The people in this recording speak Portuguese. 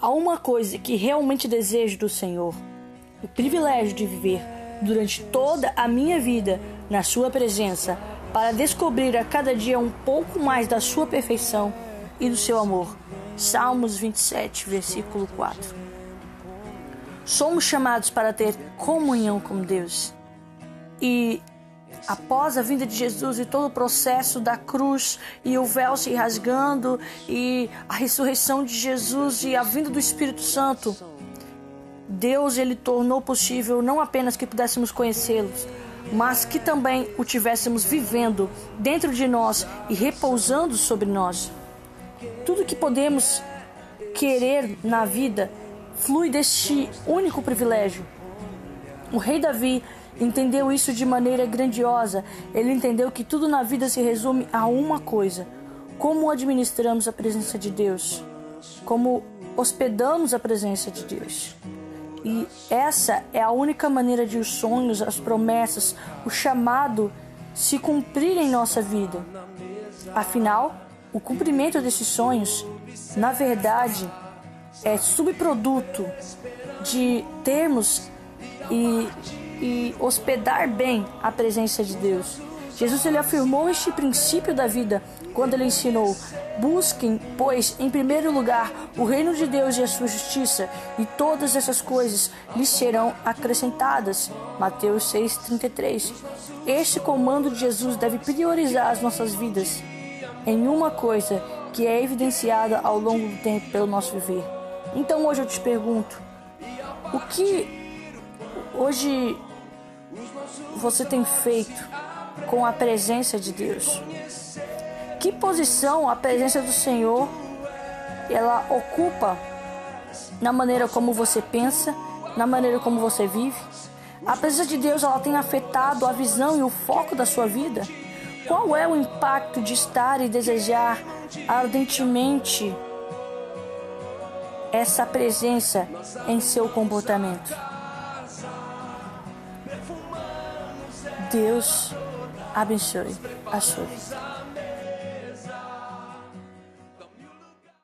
Há uma coisa que realmente desejo do Senhor: o privilégio de viver durante toda a minha vida na Sua presença, para descobrir a cada dia um pouco mais da Sua perfeição e do seu amor. Salmos 27, versículo 4. Somos chamados para ter comunhão com Deus. E após a vinda de Jesus e todo o processo da cruz e o véu se rasgando e a ressurreição de Jesus e a vinda do Espírito Santo, Deus ele tornou possível não apenas que pudéssemos conhecê-los, mas que também o tivéssemos vivendo dentro de nós e repousando sobre nós. Tudo que podemos querer na vida flui deste único privilégio. O rei Davi entendeu isso de maneira grandiosa. Ele entendeu que tudo na vida se resume a uma coisa: como administramos a presença de Deus, como hospedamos a presença de Deus. E essa é a única maneira de os sonhos, as promessas, o chamado se cumprir em nossa vida. Afinal, o cumprimento desses sonhos, na verdade, é subproduto de termos e e hospedar bem a presença de Deus. Jesus ele afirmou este princípio da vida quando ele ensinou: Busquem, pois, em primeiro lugar o reino de Deus e a sua justiça, e todas essas coisas lhes serão acrescentadas. Mateus 6:33. Este comando de Jesus deve priorizar as nossas vidas em uma coisa que é evidenciada ao longo do tempo pelo nosso viver. Então hoje eu te pergunto: o que hoje você tem feito com a presença de Deus? Que posição a presença do Senhor ela ocupa na maneira como você pensa, na maneira como você vive? A presença de Deus ela tem afetado a visão e o foco da sua vida? Qual é o impacto de estar e desejar ardentemente essa presença em seu comportamento? Deus abençoe a.